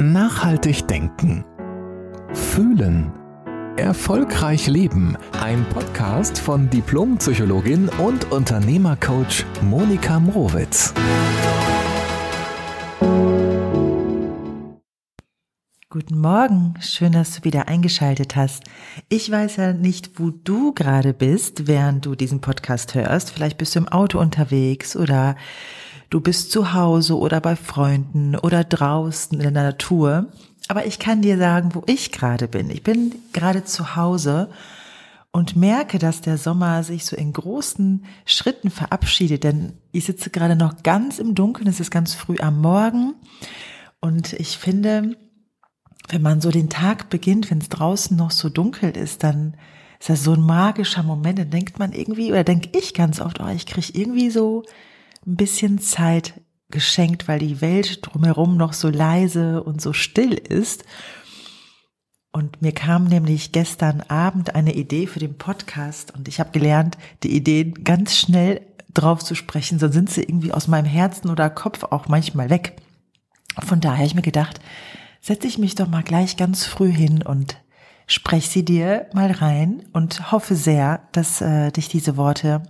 Nachhaltig denken. Fühlen. Erfolgreich leben. Ein Podcast von Diplompsychologin und Unternehmercoach Monika Mrowitz. Guten Morgen, schön, dass du wieder eingeschaltet hast. Ich weiß ja nicht, wo du gerade bist, während du diesen Podcast hörst. Vielleicht bist du im Auto unterwegs oder du bist zu Hause oder bei Freunden oder draußen in der Natur. Aber ich kann dir sagen, wo ich gerade bin. Ich bin gerade zu Hause und merke, dass der Sommer sich so in großen Schritten verabschiedet, denn ich sitze gerade noch ganz im Dunkeln, es ist ganz früh am Morgen und ich finde, wenn man so den Tag beginnt, wenn es draußen noch so dunkel ist, dann ist das so ein magischer Moment, dann denkt man irgendwie, oder denke ich ganz oft, oh, ich kriege irgendwie so ein bisschen Zeit geschenkt, weil die Welt drumherum noch so leise und so still ist. Und mir kam nämlich gestern Abend eine Idee für den Podcast und ich habe gelernt, die Ideen ganz schnell drauf zu sprechen, sonst sind sie irgendwie aus meinem Herzen oder Kopf auch manchmal weg. Von daher habe ich mir gedacht, setze ich mich doch mal gleich ganz früh hin und spreche sie dir mal rein und hoffe sehr, dass äh, dich diese Worte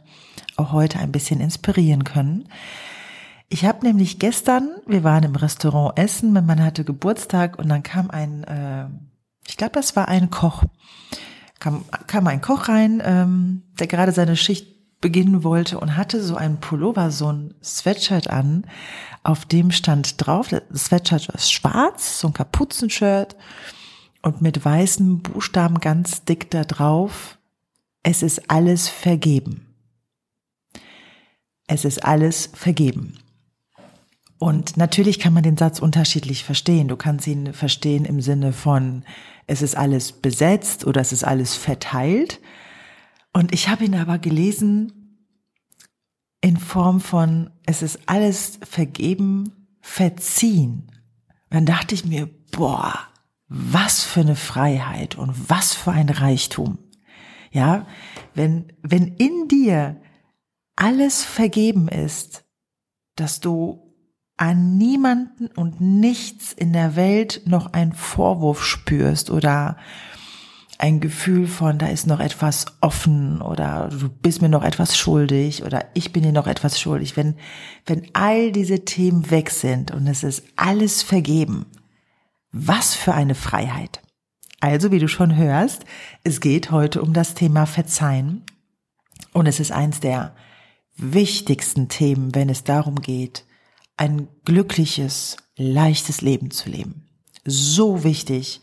auch heute ein bisschen inspirieren können. Ich habe nämlich gestern, wir waren im Restaurant essen, mein Mann hatte Geburtstag und dann kam ein, äh, ich glaube, das war ein Koch, kam, kam ein Koch rein, ähm, der gerade seine Schicht beginnen wollte und hatte so einen Pullover, so ein Sweatshirt an, auf dem stand drauf, das Sweatshirt war schwarz, so ein Kapuzenshirt und mit weißen Buchstaben ganz dick da drauf, es ist alles vergeben. Es ist alles vergeben. Und natürlich kann man den Satz unterschiedlich verstehen. Du kannst ihn verstehen im Sinne von, es ist alles besetzt oder es ist alles verteilt. Und ich habe ihn aber gelesen in Form von, es ist alles vergeben, verziehen. Dann dachte ich mir, boah, was für eine Freiheit und was für ein Reichtum. Ja, wenn, wenn in dir alles vergeben ist, dass du an niemanden und nichts in der Welt noch einen Vorwurf spürst oder ein Gefühl von, da ist noch etwas offen oder du bist mir noch etwas schuldig oder ich bin dir noch etwas schuldig. Wenn, wenn all diese Themen weg sind und es ist alles vergeben, was für eine Freiheit. Also, wie du schon hörst, es geht heute um das Thema Verzeihen und es ist eins der wichtigsten Themen, wenn es darum geht, ein glückliches, leichtes Leben zu leben. So wichtig.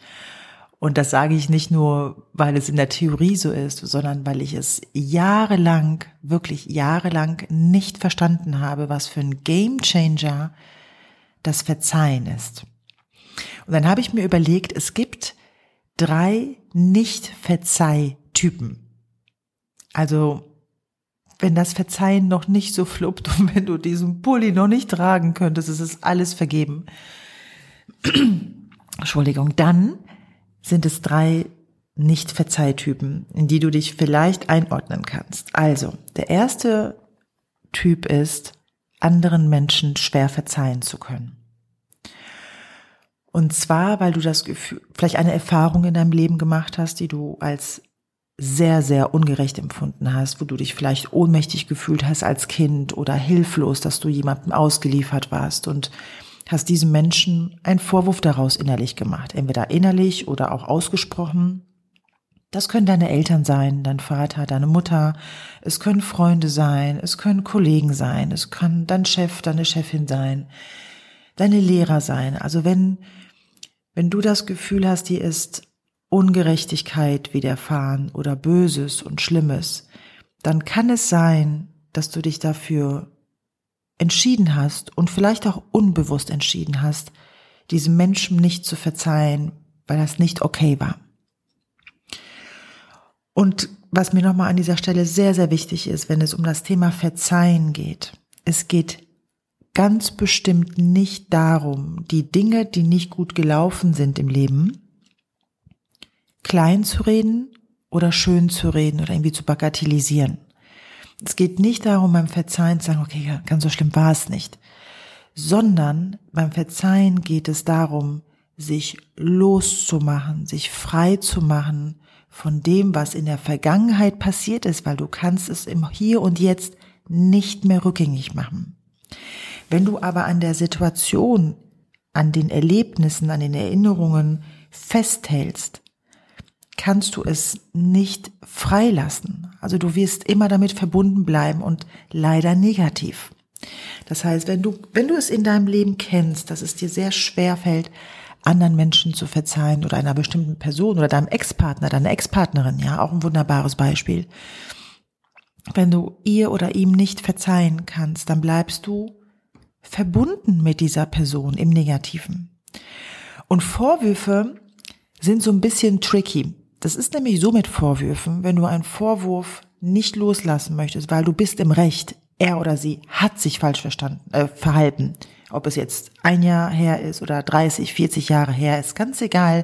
Und das sage ich nicht nur, weil es in der Theorie so ist, sondern weil ich es jahrelang, wirklich jahrelang nicht verstanden habe, was für ein Gamechanger das Verzeihen ist. Und dann habe ich mir überlegt, es gibt drei Nicht-Verzeih-Typen. Also wenn das Verzeihen noch nicht so fluppt und wenn du diesen Pulli noch nicht tragen könntest, ist es alles vergeben. Entschuldigung, dann sind es drei Nicht-Verzeihtypen, in die du dich vielleicht einordnen kannst. Also, der erste Typ ist, anderen Menschen schwer verzeihen zu können. Und zwar, weil du das Gefühl, vielleicht eine Erfahrung in deinem Leben gemacht hast, die du als sehr, sehr ungerecht empfunden hast, wo du dich vielleicht ohnmächtig gefühlt hast als Kind oder hilflos, dass du jemandem ausgeliefert warst und hast diesem Menschen einen Vorwurf daraus innerlich gemacht, entweder innerlich oder auch ausgesprochen. Das können deine Eltern sein, dein Vater, deine Mutter, es können Freunde sein, es können Kollegen sein, es kann dein Chef, deine Chefin sein, deine Lehrer sein. Also wenn, wenn du das Gefühl hast, dir ist Ungerechtigkeit widerfahren oder Böses und Schlimmes, dann kann es sein, dass du dich dafür entschieden hast und vielleicht auch unbewusst entschieden hast, diesem Menschen nicht zu verzeihen, weil das nicht okay war. Und was mir nochmal an dieser Stelle sehr, sehr wichtig ist, wenn es um das Thema Verzeihen geht, es geht ganz bestimmt nicht darum, die Dinge, die nicht gut gelaufen sind im Leben, klein zu reden oder schön zu reden oder irgendwie zu bagatellisieren. Es geht nicht darum, beim Verzeihen zu sagen, okay, ganz so schlimm war es nicht, sondern beim Verzeihen geht es darum, sich loszumachen, sich frei zu machen von dem, was in der Vergangenheit passiert ist, weil du kannst es im Hier und Jetzt nicht mehr rückgängig machen. Wenn du aber an der Situation, an den Erlebnissen, an den Erinnerungen festhältst, kannst du es nicht freilassen. Also du wirst immer damit verbunden bleiben und leider negativ. Das heißt, wenn du, wenn du es in deinem Leben kennst, dass es dir sehr schwer fällt, anderen Menschen zu verzeihen oder einer bestimmten Person oder deinem Ex-Partner, deiner Ex-Partnerin, ja, auch ein wunderbares Beispiel. Wenn du ihr oder ihm nicht verzeihen kannst, dann bleibst du verbunden mit dieser Person im Negativen. Und Vorwürfe sind so ein bisschen tricky. Das ist nämlich so mit Vorwürfen, wenn du einen Vorwurf nicht loslassen möchtest, weil du bist im Recht, er oder sie hat sich falsch verstanden, äh, verhalten. Ob es jetzt ein Jahr her ist oder 30, 40 Jahre her, ist ganz egal.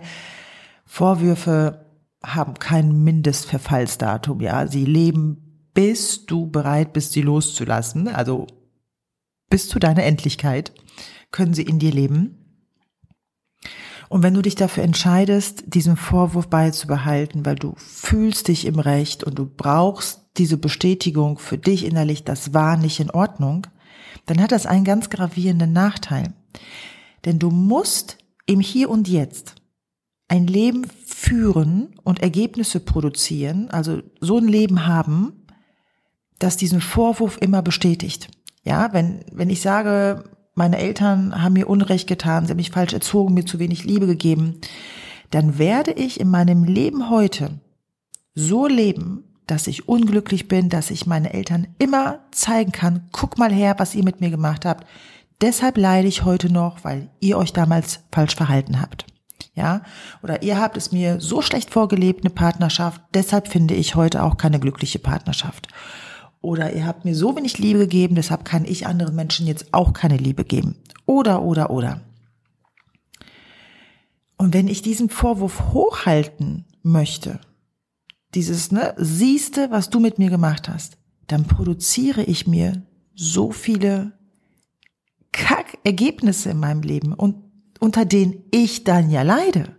Vorwürfe haben kein Mindestverfallsdatum, ja. Sie leben, bis du bereit bist, sie loszulassen. Also bis zu deiner Endlichkeit können sie in dir leben. Und wenn du dich dafür entscheidest, diesen Vorwurf beizubehalten, weil du fühlst dich im Recht und du brauchst diese Bestätigung für dich innerlich, das war nicht in Ordnung, dann hat das einen ganz gravierenden Nachteil. Denn du musst im Hier und Jetzt ein Leben führen und Ergebnisse produzieren, also so ein Leben haben, das diesen Vorwurf immer bestätigt. Ja, wenn, wenn ich sage, meine Eltern haben mir Unrecht getan, sie haben mich falsch erzogen, mir zu wenig Liebe gegeben, dann werde ich in meinem Leben heute so leben, dass ich unglücklich bin, dass ich meine Eltern immer zeigen kann, guck mal her, was ihr mit mir gemacht habt. Deshalb leide ich heute noch, weil ihr euch damals falsch verhalten habt. Ja, oder ihr habt es mir so schlecht vorgelebt, eine Partnerschaft, deshalb finde ich heute auch keine glückliche Partnerschaft. Oder ihr habt mir so wenig Liebe gegeben, deshalb kann ich anderen Menschen jetzt auch keine Liebe geben. Oder, oder, oder. Und wenn ich diesen Vorwurf hochhalten möchte, dieses, ne, siehste, was du mit mir gemacht hast, dann produziere ich mir so viele Kack-Ergebnisse in meinem Leben und unter denen ich dann ja leide.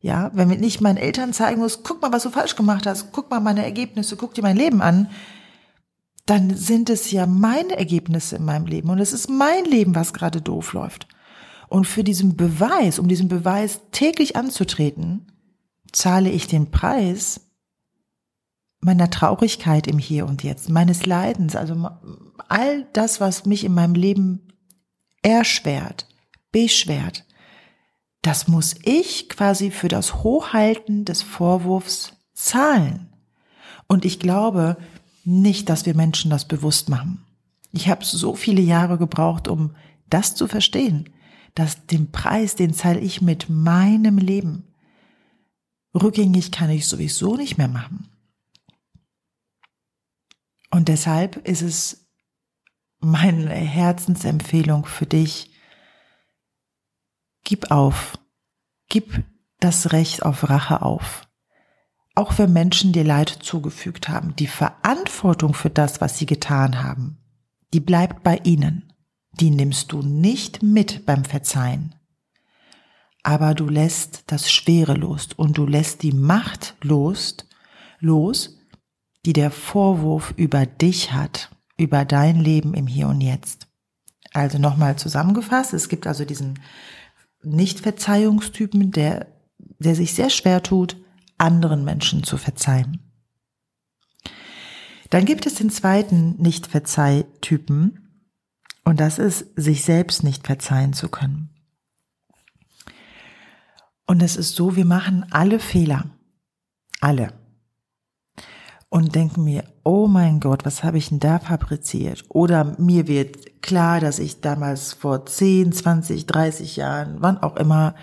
Ja, wenn ich meinen Eltern zeigen muss, guck mal, was du falsch gemacht hast, guck mal meine Ergebnisse, guck dir mein Leben an, dann sind es ja meine Ergebnisse in meinem Leben und es ist mein Leben, was gerade doof läuft. Und für diesen Beweis, um diesen Beweis täglich anzutreten, zahle ich den Preis, meiner Traurigkeit im Hier und Jetzt, meines Leidens, also all das, was mich in meinem Leben erschwert, beschwert, das muss ich quasi für das Hochhalten des Vorwurfs zahlen. Und ich glaube nicht, dass wir Menschen das bewusst machen. Ich habe so viele Jahre gebraucht, um das zu verstehen, dass den Preis, den zahle ich mit meinem Leben. Rückgängig kann ich sowieso nicht mehr machen. Und deshalb ist es meine Herzensempfehlung für dich, gib auf, gib das Recht auf Rache auf. Auch wenn Menschen dir Leid zugefügt haben, die Verantwortung für das, was sie getan haben, die bleibt bei ihnen. Die nimmst du nicht mit beim Verzeihen. Aber du lässt das Schwere los und du lässt die Macht los, los, die der Vorwurf über dich hat, über dein Leben im Hier und Jetzt. Also nochmal zusammengefasst, es gibt also diesen Nicht-Verzeihungstypen, der, der sich sehr schwer tut, anderen Menschen zu verzeihen. Dann gibt es den zweiten Nicht-Verzeihtypen und das ist, sich selbst nicht verzeihen zu können. Und es ist so, wir machen alle Fehler. Alle und denke mir, oh mein Gott, was habe ich denn da fabriziert? Oder mir wird klar, dass ich damals vor 10, 20, 30 Jahren, wann auch immer,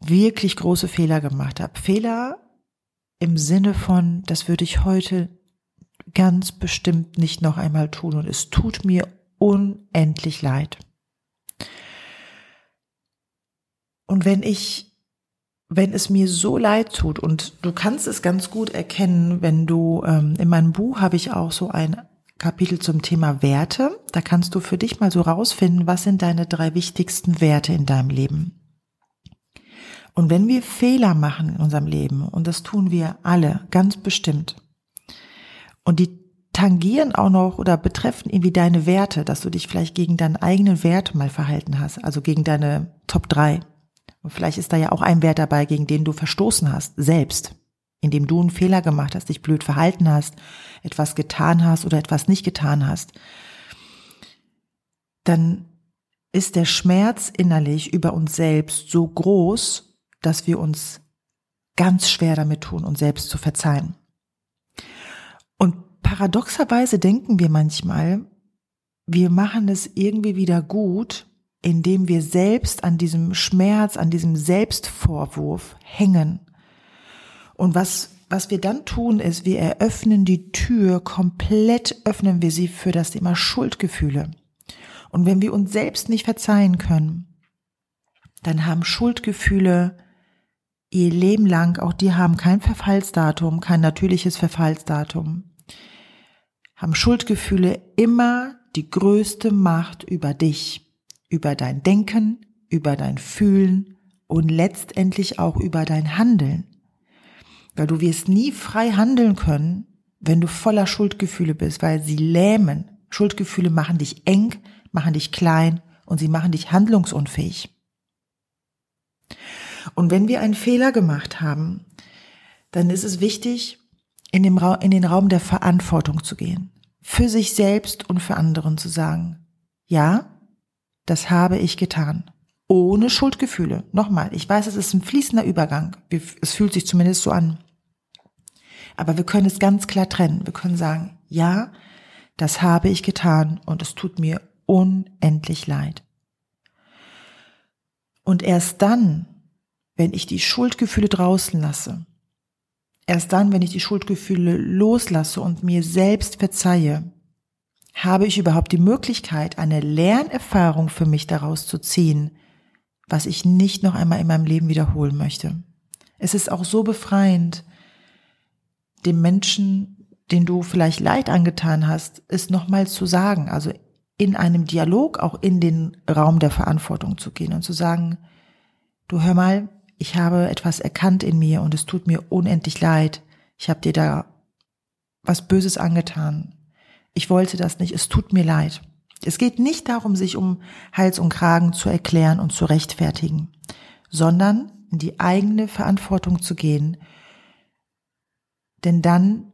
wirklich große Fehler gemacht habe. Fehler im Sinne von, das würde ich heute ganz bestimmt nicht noch einmal tun und es tut mir unendlich leid. Und wenn ich wenn es mir so leid tut und du kannst es ganz gut erkennen, wenn du ähm, in meinem Buch habe ich auch so ein Kapitel zum Thema Werte. Da kannst du für dich mal so rausfinden, was sind deine drei wichtigsten Werte in deinem Leben. Und wenn wir Fehler machen in unserem Leben, und das tun wir alle ganz bestimmt, und die tangieren auch noch oder betreffen irgendwie deine Werte, dass du dich vielleicht gegen deinen eigenen Wert mal verhalten hast, also gegen deine Top 3. Und vielleicht ist da ja auch ein Wert dabei, gegen den du verstoßen hast, selbst, indem du einen Fehler gemacht hast, dich blöd verhalten hast, etwas getan hast oder etwas nicht getan hast. Dann ist der Schmerz innerlich über uns selbst so groß, dass wir uns ganz schwer damit tun, uns selbst zu verzeihen. Und paradoxerweise denken wir manchmal, wir machen es irgendwie wieder gut, indem wir selbst an diesem Schmerz, an diesem Selbstvorwurf hängen. Und was, was wir dann tun, ist, wir eröffnen die Tür, komplett öffnen wir sie für das Thema Schuldgefühle. Und wenn wir uns selbst nicht verzeihen können, dann haben Schuldgefühle ihr Leben lang, auch die haben kein Verfallsdatum, kein natürliches Verfallsdatum haben Schuldgefühle immer die größte Macht über dich, über dein Denken, über dein Fühlen und letztendlich auch über dein Handeln. Weil du wirst nie frei handeln können, wenn du voller Schuldgefühle bist, weil sie lähmen. Schuldgefühle machen dich eng, machen dich klein und sie machen dich handlungsunfähig. Und wenn wir einen Fehler gemacht haben, dann ist es wichtig, in, dem Ra in den Raum der Verantwortung zu gehen, für sich selbst und für anderen zu sagen, ja, das habe ich getan. Ohne Schuldgefühle. Nochmal, ich weiß, es ist ein fließender Übergang. Es fühlt sich zumindest so an. Aber wir können es ganz klar trennen. Wir können sagen, ja, das habe ich getan und es tut mir unendlich leid. Und erst dann, wenn ich die Schuldgefühle draußen lasse, Erst dann, wenn ich die Schuldgefühle loslasse und mir selbst verzeihe, habe ich überhaupt die Möglichkeit, eine Lernerfahrung für mich daraus zu ziehen, was ich nicht noch einmal in meinem Leben wiederholen möchte. Es ist auch so befreiend, dem Menschen, den du vielleicht Leid angetan hast, es nochmal zu sagen, also in einem Dialog auch in den Raum der Verantwortung zu gehen und zu sagen, du hör mal, ich habe etwas erkannt in mir und es tut mir unendlich leid. Ich habe dir da was Böses angetan. Ich wollte das nicht, es tut mir leid. Es geht nicht darum, sich um Hals und Kragen zu erklären und zu rechtfertigen, sondern in die eigene Verantwortung zu gehen. Denn dann,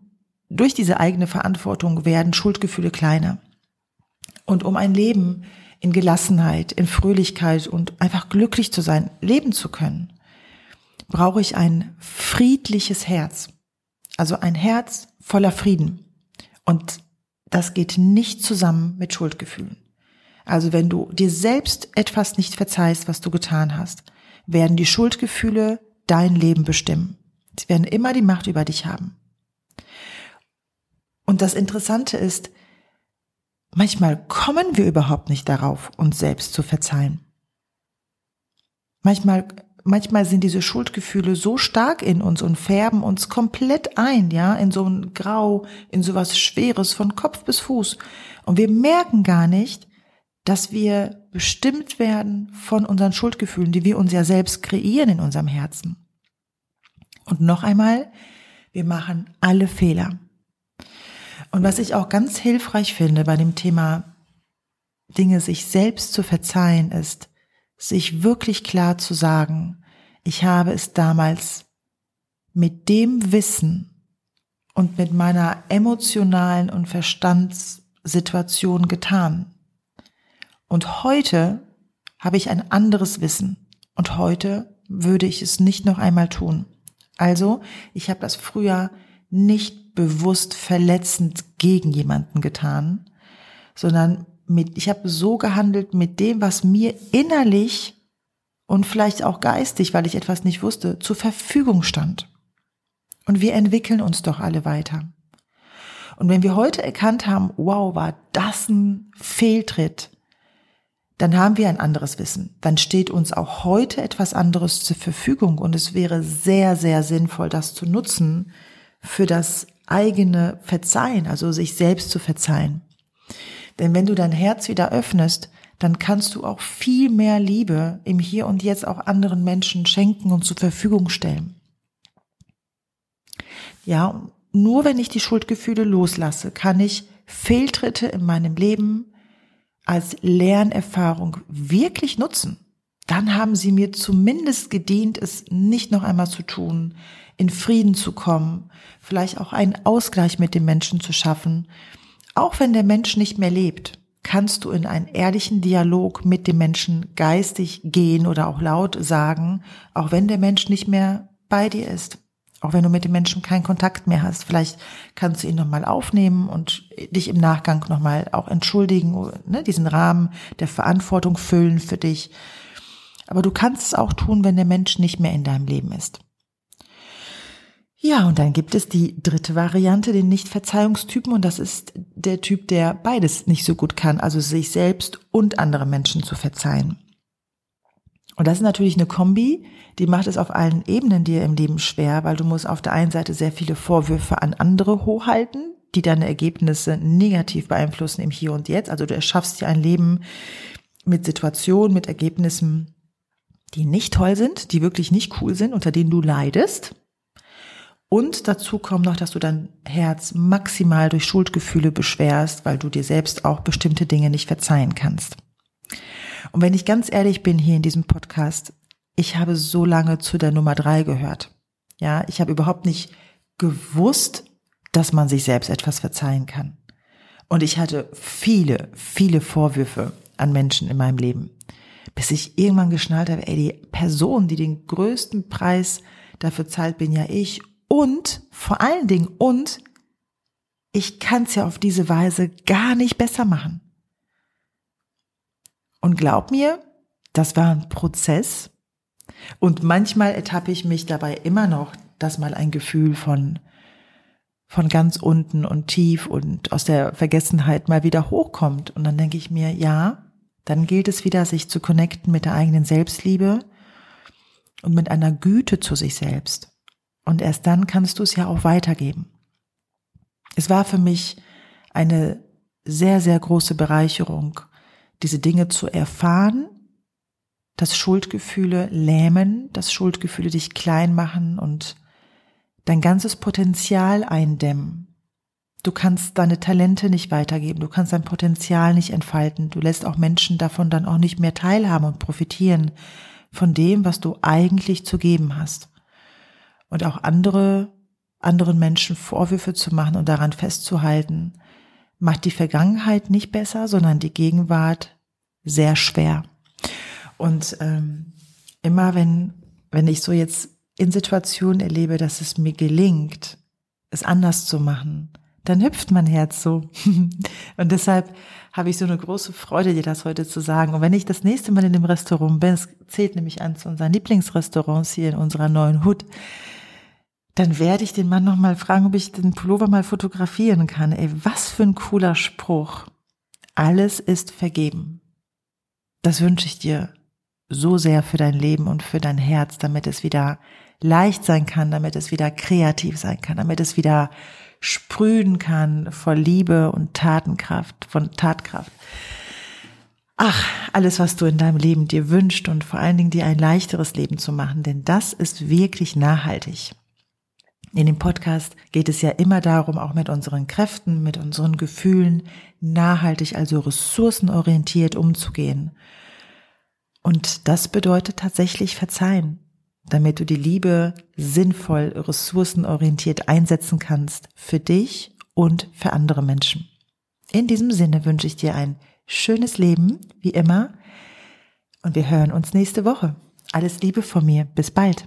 durch diese eigene Verantwortung werden Schuldgefühle kleiner. Und um ein Leben in Gelassenheit, in Fröhlichkeit und einfach glücklich zu sein, leben zu können, brauche ich ein friedliches Herz. Also ein Herz voller Frieden. Und das geht nicht zusammen mit Schuldgefühlen. Also wenn du dir selbst etwas nicht verzeihst, was du getan hast, werden die Schuldgefühle dein Leben bestimmen. Sie werden immer die Macht über dich haben. Und das Interessante ist, manchmal kommen wir überhaupt nicht darauf, uns selbst zu verzeihen. Manchmal manchmal sind diese Schuldgefühle so stark in uns und färben uns komplett ein, ja, in so ein Grau, in so was Schweres von Kopf bis Fuß. Und wir merken gar nicht, dass wir bestimmt werden von unseren Schuldgefühlen, die wir uns ja selbst kreieren in unserem Herzen. Und noch einmal, wir machen alle Fehler. Und was ich auch ganz hilfreich finde bei dem Thema Dinge sich selbst zu verzeihen, ist, sich wirklich klar zu sagen, ich habe es damals mit dem Wissen und mit meiner emotionalen und Verstandssituation getan. Und heute habe ich ein anderes Wissen und heute würde ich es nicht noch einmal tun. Also, ich habe das früher nicht bewusst verletzend gegen jemanden getan, sondern mit, ich habe so gehandelt mit dem, was mir innerlich und vielleicht auch geistig, weil ich etwas nicht wusste, zur Verfügung stand. Und wir entwickeln uns doch alle weiter. Und wenn wir heute erkannt haben, wow, war das ein Fehltritt, dann haben wir ein anderes Wissen. Dann steht uns auch heute etwas anderes zur Verfügung und es wäre sehr, sehr sinnvoll, das zu nutzen für das eigene Verzeihen, also sich selbst zu verzeihen. Denn wenn du dein Herz wieder öffnest, dann kannst du auch viel mehr Liebe im Hier und Jetzt auch anderen Menschen schenken und zur Verfügung stellen. Ja, nur wenn ich die Schuldgefühle loslasse, kann ich Fehltritte in meinem Leben als Lernerfahrung wirklich nutzen. Dann haben sie mir zumindest gedient, es nicht noch einmal zu tun, in Frieden zu kommen, vielleicht auch einen Ausgleich mit dem Menschen zu schaffen. Auch wenn der Mensch nicht mehr lebt, kannst du in einen ehrlichen Dialog mit dem Menschen geistig gehen oder auch laut sagen, auch wenn der Mensch nicht mehr bei dir ist. Auch wenn du mit dem Menschen keinen Kontakt mehr hast, vielleicht kannst du ihn nochmal aufnehmen und dich im Nachgang nochmal auch entschuldigen, ne, diesen Rahmen der Verantwortung füllen für dich. Aber du kannst es auch tun, wenn der Mensch nicht mehr in deinem Leben ist. Ja, und dann gibt es die dritte Variante, den Nicht-Verzeihungstypen, und das ist der Typ, der beides nicht so gut kann, also sich selbst und andere Menschen zu verzeihen. Und das ist natürlich eine Kombi, die macht es auf allen Ebenen dir im Leben schwer, weil du musst auf der einen Seite sehr viele Vorwürfe an andere hochhalten, die deine Ergebnisse negativ beeinflussen im Hier und Jetzt. Also du erschaffst dir ein Leben mit Situationen, mit Ergebnissen, die nicht toll sind, die wirklich nicht cool sind, unter denen du leidest. Und dazu kommt noch, dass du dein Herz maximal durch Schuldgefühle beschwerst, weil du dir selbst auch bestimmte Dinge nicht verzeihen kannst. Und wenn ich ganz ehrlich bin hier in diesem Podcast, ich habe so lange zu der Nummer drei gehört. Ja, ich habe überhaupt nicht gewusst, dass man sich selbst etwas verzeihen kann. Und ich hatte viele, viele Vorwürfe an Menschen in meinem Leben, bis ich irgendwann geschnallt habe, ey, die Person, die den größten Preis dafür zahlt, bin ja ich und vor allen Dingen, und ich kann es ja auf diese Weise gar nicht besser machen. Und glaub mir, das war ein Prozess. Und manchmal ertappe ich mich dabei immer noch, dass mal ein Gefühl von, von ganz unten und tief und aus der Vergessenheit mal wieder hochkommt. Und dann denke ich mir, ja, dann gilt es wieder, sich zu connecten mit der eigenen Selbstliebe und mit einer Güte zu sich selbst. Und erst dann kannst du es ja auch weitergeben. Es war für mich eine sehr, sehr große Bereicherung, diese Dinge zu erfahren, dass Schuldgefühle lähmen, dass Schuldgefühle dich klein machen und dein ganzes Potenzial eindämmen. Du kannst deine Talente nicht weitergeben, du kannst dein Potenzial nicht entfalten, du lässt auch Menschen davon dann auch nicht mehr teilhaben und profitieren von dem, was du eigentlich zu geben hast und auch andere, anderen Menschen Vorwürfe zu machen und daran festzuhalten, macht die Vergangenheit nicht besser, sondern die Gegenwart sehr schwer. Und ähm, immer wenn, wenn ich so jetzt in Situationen erlebe, dass es mir gelingt, es anders zu machen, dann hüpft mein Herz so. und deshalb habe ich so eine große Freude, dir das heute zu sagen. Und wenn ich das nächste Mal in dem Restaurant bin, es zählt nämlich an zu unseren Lieblingsrestaurants hier in unserer neuen Hut, dann werde ich den Mann nochmal fragen, ob ich den Pullover mal fotografieren kann. Ey, was für ein cooler Spruch. Alles ist vergeben. Das wünsche ich dir so sehr für dein Leben und für dein Herz, damit es wieder leicht sein kann, damit es wieder kreativ sein kann, damit es wieder sprühen kann vor Liebe und Tatenkraft, von Tatkraft. Ach, alles, was du in deinem Leben dir wünscht und vor allen Dingen dir ein leichteres Leben zu machen, denn das ist wirklich nachhaltig. In dem Podcast geht es ja immer darum, auch mit unseren Kräften, mit unseren Gefühlen nachhaltig, also ressourcenorientiert umzugehen. Und das bedeutet tatsächlich verzeihen, damit du die Liebe sinnvoll, ressourcenorientiert einsetzen kannst für dich und für andere Menschen. In diesem Sinne wünsche ich dir ein schönes Leben, wie immer, und wir hören uns nächste Woche. Alles Liebe von mir. Bis bald.